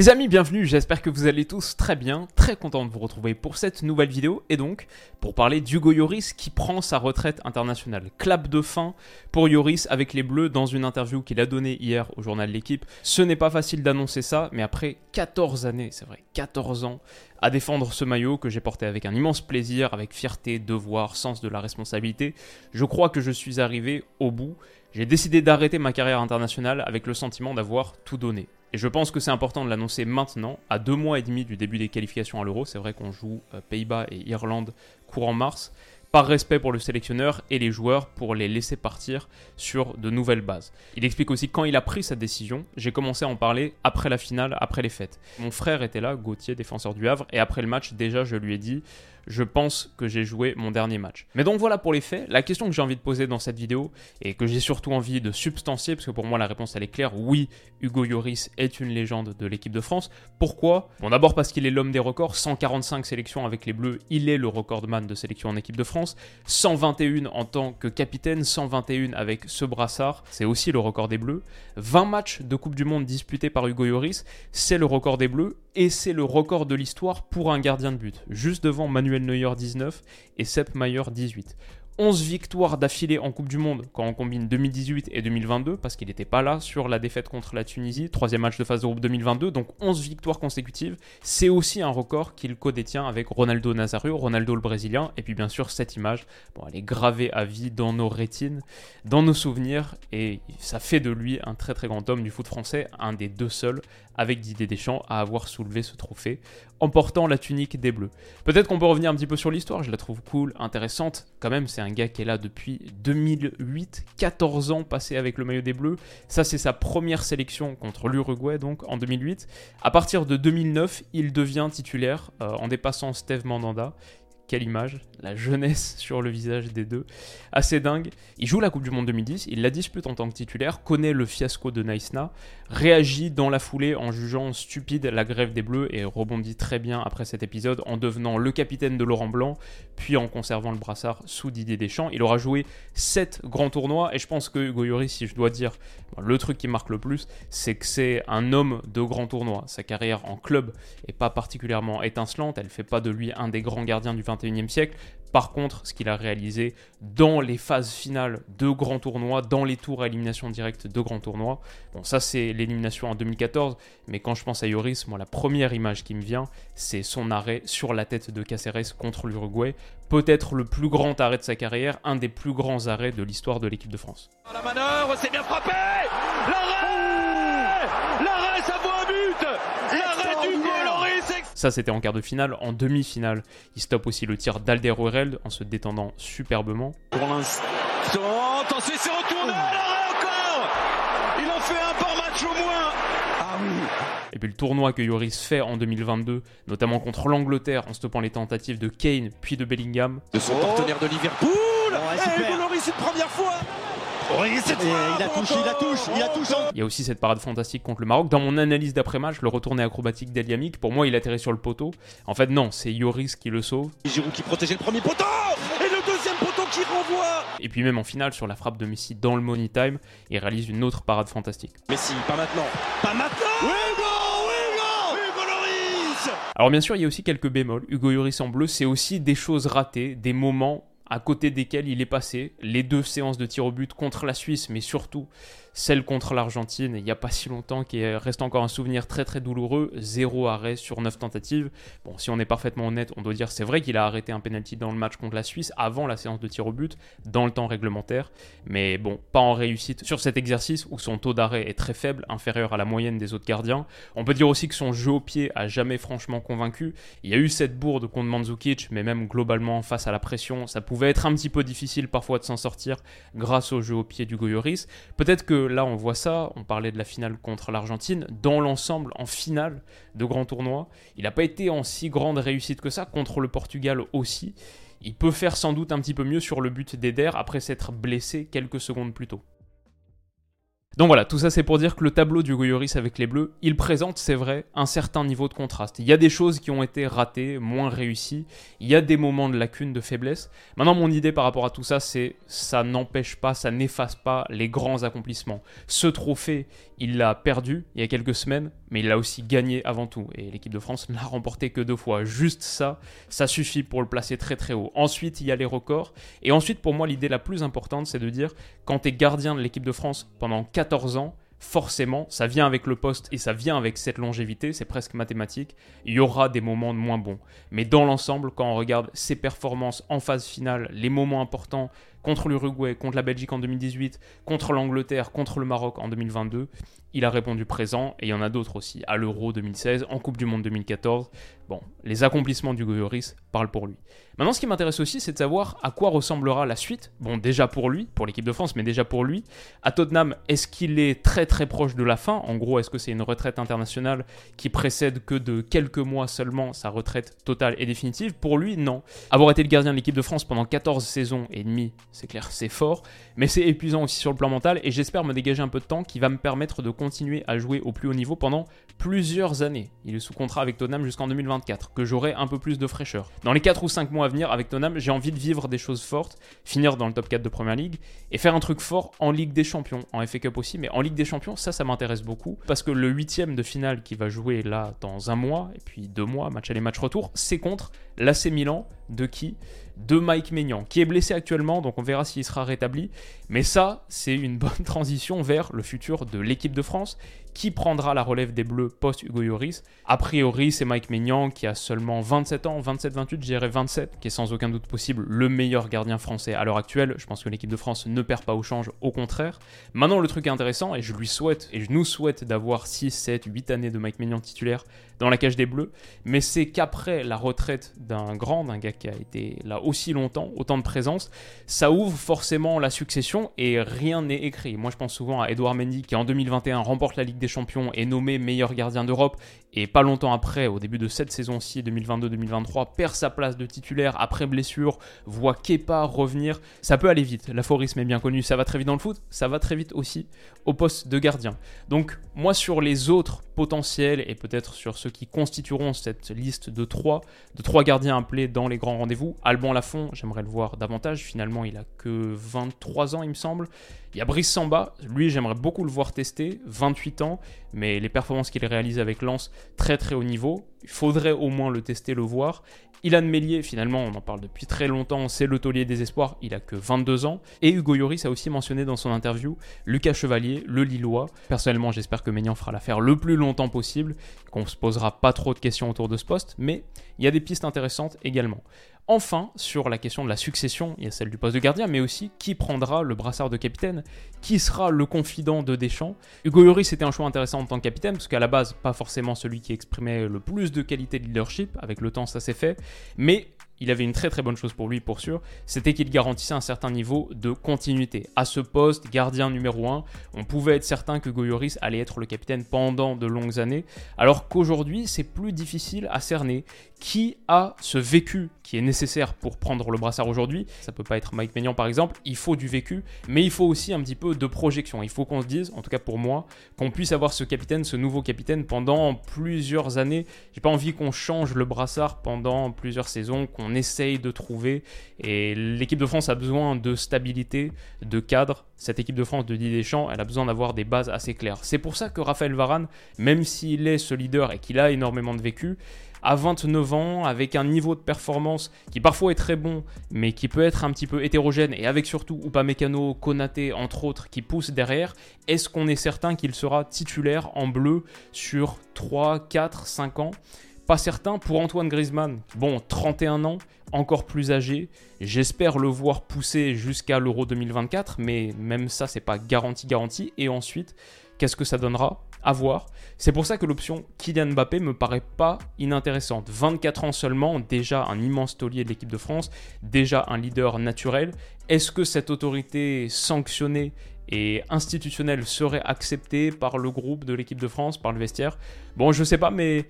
Les amis, bienvenue, j'espère que vous allez tous très bien, très content de vous retrouver pour cette nouvelle vidéo et donc pour parler d'Hugo Yoris qui prend sa retraite internationale. Clap de fin pour Yoris avec les Bleus dans une interview qu'il a donnée hier au journal L'équipe. Ce n'est pas facile d'annoncer ça, mais après 14 années, c'est vrai, 14 ans à défendre ce maillot que j'ai porté avec un immense plaisir, avec fierté, devoir, sens de la responsabilité, je crois que je suis arrivé au bout. J'ai décidé d'arrêter ma carrière internationale avec le sentiment d'avoir tout donné. Et je pense que c'est important de l'annoncer maintenant, à deux mois et demi du début des qualifications à l'Euro. C'est vrai qu'on joue euh, Pays-Bas et Irlande courant mars. Par respect pour le sélectionneur et les joueurs pour les laisser partir sur de nouvelles bases. Il explique aussi quand il a pris sa décision, j'ai commencé à en parler après la finale, après les fêtes. Mon frère était là, Gauthier, défenseur du Havre, et après le match, déjà je lui ai dit je pense que j'ai joué mon dernier match. Mais donc voilà pour les faits. La question que j'ai envie de poser dans cette vidéo et que j'ai surtout envie de substancier, parce que pour moi la réponse elle est claire, oui, Hugo Lloris est une légende de l'équipe de France. Pourquoi? Bon d'abord parce qu'il est l'homme des records, 145 sélections avec les Bleus, il est le recordman de sélection en équipe de France, 121 en tant que capitaine, 121 avec ce brassard, c'est aussi le record des Bleus, 20 matchs de Coupe du Monde disputés par Hugo Lloris, c'est le record des Bleus et c'est le record de l'histoire pour un gardien de but, juste devant Manuel Neuer 19 et Sepp Maier 18. 11 victoires d'affilée en Coupe du Monde quand on combine 2018 et 2022, parce qu'il n'était pas là sur la défaite contre la Tunisie, troisième match de phase de groupe 2022, donc 11 victoires consécutives. C'est aussi un record qu'il co-détient avec Ronaldo Nazario, Ronaldo le Brésilien, et puis bien sûr cette image, elle est gravée à vie dans nos rétines, dans nos souvenirs, et ça fait de lui un très très grand homme du foot français, un des deux seuls avec Didier Deschamps à avoir soulevé ce trophée en portant la tunique des Bleus. Peut-être qu'on peut revenir un petit peu sur l'histoire, je la trouve cool, intéressante. Quand même, c'est un gars qui est là depuis 2008, 14 ans passé avec le maillot des Bleus. Ça, c'est sa première sélection contre l'Uruguay, donc en 2008. À partir de 2009, il devient titulaire euh, en dépassant Steve Mandanda quelle image, la jeunesse sur le visage des deux, assez dingue. Il joue la Coupe du Monde 2010, il la dispute en tant que titulaire, connaît le fiasco de Naïsna, réagit dans la foulée en jugeant stupide la grève des Bleus et rebondit très bien après cet épisode en devenant le capitaine de Laurent Blanc, puis en conservant le brassard sous Didier Deschamps. Il aura joué 7 grands tournois et je pense que Hugo Lloris, si je dois dire le truc qui marque le plus, c'est que c'est un homme de grands tournois. Sa carrière en club est pas particulièrement étincelante, elle fait pas de lui un des grands gardiens du 21e siècle. Par contre, ce qu'il a réalisé dans les phases finales de grands tournois, dans les tours à élimination directe de grands tournois, bon, ça c'est l'élimination en 2014, mais quand je pense à Yoris, moi la première image qui me vient, c'est son arrêt sur la tête de Caceres contre l'Uruguay. Peut-être le plus grand arrêt de sa carrière, un des plus grands arrêts de l'histoire de l'équipe de France. La manœuvre, c'est bien frappé L'arrêt L'arrêt, ça vaut un but L'arrêt du Lloris Ça, c'était en quart de finale. En demi-finale, il stoppe aussi le tir d'Alderweireld en se détendant superbement. Pour l'instant, attention, il s'est retourné L'arrêt encore. Il en fait un par match au moins. Ah oui. Et puis le tournoi que Yoris fait en 2022, notamment contre l'Angleterre en stoppant les tentatives de Kane puis de Bellingham. De son partenaire de Liverpool. Et Hugo Lloris une première fois il la touche, il la touche, il la touche en... Il y a aussi cette parade fantastique contre le Maroc. Dans mon analyse d'après-match, le retourné acrobatique d'Eliamik, pour moi, il atterrit sur le poteau. En fait, non, c'est Yoris qui le sauve. Giroud qui protégeait le premier poteau Et le deuxième poteau qui renvoie Et puis même en finale, sur la frappe de Messi dans le Money Time, il réalise une autre parade fantastique. Messi, pas maintenant Pas maintenant Hugo Hugo Hugo Lloris Alors bien sûr, il y a aussi quelques bémols. Hugo Lloris en bleu, c'est aussi des choses ratées, des moments à côté desquels il est passé. Les deux séances de tir au but contre la Suisse, mais surtout celle contre l'Argentine, il n'y a pas si longtemps, qui reste encore un souvenir très très douloureux. Zéro arrêt sur neuf tentatives. Bon, si on est parfaitement honnête, on doit dire c'est vrai qu'il a arrêté un penalty dans le match contre la Suisse avant la séance de tir au but, dans le temps réglementaire. Mais bon, pas en réussite sur cet exercice où son taux d'arrêt est très faible, inférieur à la moyenne des autres gardiens. On peut dire aussi que son jeu au pied a jamais franchement convaincu. Il y a eu cette bourde contre Mandzukic, mais même globalement face à la pression, ça pouvait être un petit peu difficile parfois de s'en sortir grâce au jeu au pied du Goyoris. Peut-être que là on voit ça, on parlait de la finale contre l'Argentine, dans l'ensemble, en finale de grand tournoi, il n'a pas été en si grande réussite que ça, contre le Portugal aussi. Il peut faire sans doute un petit peu mieux sur le but d'Eder après s'être blessé quelques secondes plus tôt. Donc voilà, tout ça c'est pour dire que le tableau du Goyoris avec les Bleus, il présente, c'est vrai, un certain niveau de contraste. Il y a des choses qui ont été ratées, moins réussies, il y a des moments de lacune, de faiblesse. Maintenant, mon idée par rapport à tout ça, c'est ça n'empêche pas, ça n'efface pas les grands accomplissements. Ce trophée, il l'a perdu il y a quelques semaines, mais il l'a aussi gagné avant tout. Et l'équipe de France n'a remporté que deux fois. Juste ça, ça suffit pour le placer très très haut. Ensuite, il y a les records. Et ensuite, pour moi, l'idée la plus importante, c'est de dire, quand tu es gardien de l'équipe de France pendant 14 ans, forcément, ça vient avec le poste et ça vient avec cette longévité, c'est presque mathématique, il y aura des moments moins bons. Mais dans l'ensemble, quand on regarde ses performances en phase finale, les moments importants contre l'Uruguay, contre la Belgique en 2018, contre l'Angleterre, contre le Maroc en 2022, il a répondu présent et il y en a d'autres aussi, à l'Euro 2016, en Coupe du Monde 2014. Bon, les accomplissements du Goyoris parlent pour lui. Maintenant, ce qui m'intéresse aussi, c'est de savoir à quoi ressemblera la suite. Bon, déjà pour lui, pour l'équipe de France, mais déjà pour lui. À Tottenham, est-ce qu'il est très très proche de la fin? En gros, est-ce que c'est une retraite internationale qui précède que de quelques mois seulement sa retraite totale et définitive? Pour lui, non. Avoir été le gardien de l'équipe de France pendant 14 saisons et demie, c'est clair, c'est fort, mais c'est épuisant aussi sur le plan mental et j'espère me dégager un peu de temps qui va me permettre de continuer à jouer au plus haut niveau pendant plusieurs années. Il est sous contrat avec Tottenham jusqu'en 2024, que j'aurai un peu plus de fraîcheur. Dans les 4 ou 5 mois à venir avec Tottenham, j'ai envie de vivre des choses fortes, finir dans le top 4 de Première Ligue et faire un truc fort en Ligue des Champions, en FA Cup aussi, mais en Ligue des Champions, ça, ça m'intéresse beaucoup parce que le huitième de finale qui va jouer là dans un mois et puis deux mois, match aller, match retour, c'est contre l'AC Milan de qui? De Mike Maignan, qui est blessé actuellement, donc on verra s'il sera rétabli. Mais ça, c'est une bonne transition vers le futur de l'équipe de France, qui prendra la relève des Bleus post-Hugo Lloris. A priori, c'est Mike Maignan qui a seulement 27 ans, 27-28, je dirais 27, qui est sans aucun doute possible le meilleur gardien français à l'heure actuelle. Je pense que l'équipe de France ne perd pas au change, au contraire. Maintenant, le truc intéressant, et je lui souhaite, et je nous souhaite d'avoir 6, 7, 8 années de Mike Maignan titulaire dans la cage des Bleus, mais c'est qu'après la retraite d'un grand, d'un gars qui a été là aussi longtemps, autant de présence, ça ouvre forcément la succession et rien n'est écrit. Moi je pense souvent à Edouard Mendy qui en 2021 remporte la Ligue des Champions et nommé meilleur gardien d'Europe et pas longtemps après, au début de cette saison-ci 2022-2023, perd sa place de titulaire après blessure, voit Kepa revenir. Ça peut aller vite, l'aphorisme est bien connu, ça va très vite dans le foot, ça va très vite aussi au poste de gardien. Donc moi sur les autres potentiels et peut-être sur ceux qui constitueront cette liste de trois, de trois gardiens appelés dans les grands rendez-vous, Alban Lafont, j'aimerais le voir davantage, finalement il a que 23 ans il me semble. Il y a Brice Samba, lui j'aimerais beaucoup le voir tester, 28 ans, mais les performances qu'il réalise avec Lens, très très haut niveau. Il faudrait au moins le tester, le voir. Ilan Mélier, finalement, on en parle depuis très longtemps, c'est le taulier des espoirs, il a que 22 ans. Et Hugo Yoris a aussi mentionné dans son interview Lucas Chevalier, le Lillois. Personnellement, j'espère que Maignan fera l'affaire le plus longtemps possible, qu'on se posera pas trop de questions autour de ce poste, mais il y a des pistes intéressantes également. Enfin, sur la question de la succession, il y a celle du poste de gardien, mais aussi qui prendra le brassard de capitaine, qui sera le confident de Deschamps. Hugo Lloris c'était un choix intéressant en tant que capitaine, parce qu'à la base, pas forcément celui qui exprimait le plus de qualité de leadership, avec le temps ça s'est fait, mais il avait une très très bonne chose pour lui, pour sûr, c'était qu'il garantissait un certain niveau de continuité. À ce poste, gardien numéro 1, on pouvait être certain que Goyoris allait être le capitaine pendant de longues années, alors qu'aujourd'hui, c'est plus difficile à cerner. Qui a ce vécu qui est nécessaire pour prendre le brassard aujourd'hui? Ça peut pas être Mike Maignan par exemple, il faut du vécu, mais il faut aussi un petit peu de projection. Il faut qu'on se dise, en tout cas pour moi, qu'on puisse avoir ce capitaine, ce nouveau capitaine pendant plusieurs années. J'ai pas envie qu'on change le brassard pendant plusieurs saisons, essaye de trouver. Et l'équipe de France a besoin de stabilité, de cadre. Cette équipe de France de Didier Deschamps, elle a besoin d'avoir des bases assez claires. C'est pour ça que Raphaël Varane, même s'il est ce leader et qu'il a énormément de vécu, à 29 ans, avec un niveau de performance qui parfois est très bon, mais qui peut être un petit peu hétérogène, et avec surtout Upamecano, Konaté, entre autres, qui poussent derrière, est-ce qu'on est certain qu'il sera titulaire en bleu sur 3, 4, 5 ans? Pas certain pour Antoine Griezmann. Bon, 31 ans, encore plus âgé. J'espère le voir pousser jusqu'à l'Euro 2024, mais même ça, c'est pas garanti garanti. Et ensuite, Qu'est-ce que ça donnera À voir? C'est pour ça que l'option Kylian Mbappé me paraît pas inintéressante. 24 ans seulement, déjà un immense taulier de l'équipe de France, déjà un leader naturel. Est-ce que cette autorité sanctionnée et institutionnelle serait acceptée par le groupe de l'équipe de France, par le vestiaire? Bon, je sais pas, mais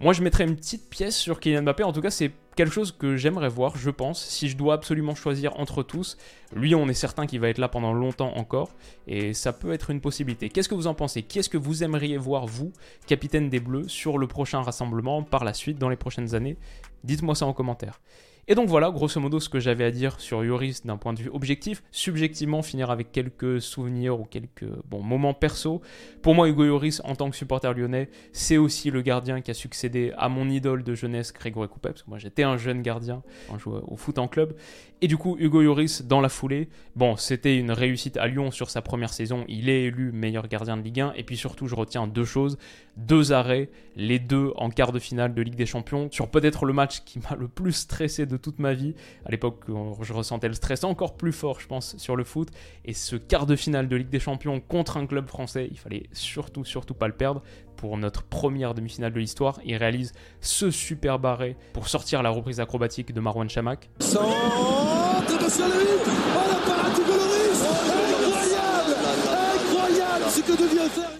moi, je mettrais une petite pièce sur Kylian Mbappé. En tout cas, c'est quelque chose que j'aimerais voir, je pense. Si je dois absolument choisir entre tous, lui, on est certain qu'il va être là pendant longtemps encore. Et ça peut être une possibilité. Qu'est-ce que vous en pensez? Qui est-ce que vous aimeriez voir, vous, capitaine des Bleus, sur le prochain rassemblement, par la suite, dans les prochaines années? Dites-moi ça en commentaire. Et donc voilà, grosso modo, ce que j'avais à dire sur Yoris d'un point de vue objectif. Subjectivement, finir avec quelques souvenirs ou quelques bons, moments perso. Pour moi, Hugo Yoris, en tant que supporter lyonnais, c'est aussi le gardien qui a succédé à mon idole de jeunesse, Grégory Coupet, parce que moi j'étais un jeune gardien je jouais au foot en club. Et du coup, Hugo Yoris, dans la foulée, bon, c'était une réussite à Lyon sur sa première saison. Il est élu meilleur gardien de Ligue 1. Et puis surtout, je retiens deux choses. Deux arrêts, les deux en quart de finale de Ligue des Champions, sur peut-être le match qui m'a le plus stressé de toute ma vie. À l'époque, je ressentais le stress encore plus fort, je pense, sur le foot. Et ce quart de finale de Ligue des Champions contre un club français, il fallait surtout, surtout pas le perdre. Pour notre première demi-finale de l'histoire, il réalise ce super barré pour sortir la reprise acrobatique de Marwan Chamak.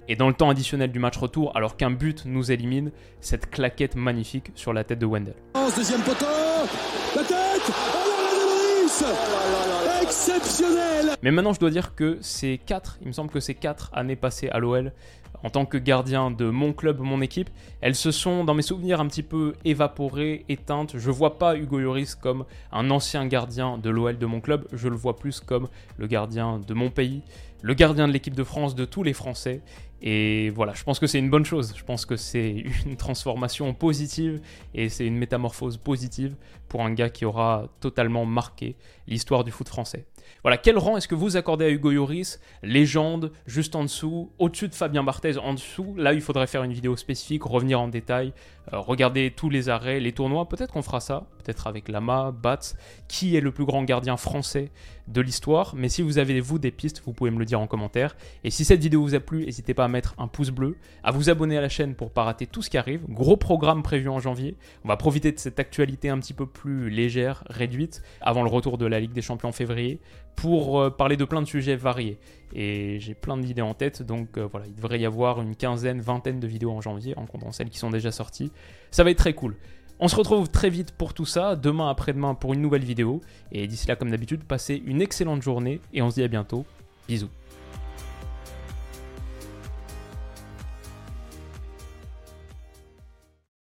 Et dans le temps additionnel du match retour, alors qu'un but nous élimine, cette claquette magnifique sur la tête de Wendell. Deuxième poteau, la tête, Exceptionnel. Mais maintenant, je dois dire que ces quatre, il me semble que ces quatre années passées à l'OL, en tant que gardien de mon club, mon équipe, elles se sont, dans mes souvenirs, un petit peu évaporées, éteintes. Je vois pas Hugo Lloris comme un ancien gardien de l'OL de mon club, je le vois plus comme le gardien de mon pays, le gardien de l'équipe de France, de tous les Français. Et voilà, je pense que c'est une bonne chose. Je pense que c'est une transformation positive et c'est une métamorphose positive pour un gars qui aura totalement marqué l'histoire du foot français. Voilà, quel rang est-ce que vous accordez à Hugo Lloris? Légende, juste en dessous, au-dessus de Fabien Barthez, en dessous. Là, il faudrait faire une vidéo spécifique, revenir en détail, euh, regarder tous les arrêts, les tournois. Peut-être qu'on fera ça, peut-être avec Lama, Bats. Qui est le plus grand gardien français de l'histoire Mais si vous avez, vous, des pistes, vous pouvez me le dire en commentaire. Et si cette vidéo vous a plu, n'hésitez pas à mettre un pouce bleu, à vous abonner à la chaîne pour pas rater tout ce qui arrive. Gros programme prévu en janvier. On va profiter de cette actualité un petit peu plus légère, réduite, avant le retour de la Ligue des Champions en février pour euh, parler de plein de sujets variés. Et j'ai plein d'idées en tête, donc euh, voilà, il devrait y avoir une quinzaine, vingtaine de vidéos en janvier, en comptant celles qui sont déjà sorties. Ça va être très cool. On se retrouve très vite pour tout ça, demain après-demain pour une nouvelle vidéo. Et d'ici là, comme d'habitude, passez une excellente journée et on se dit à bientôt. Bisous.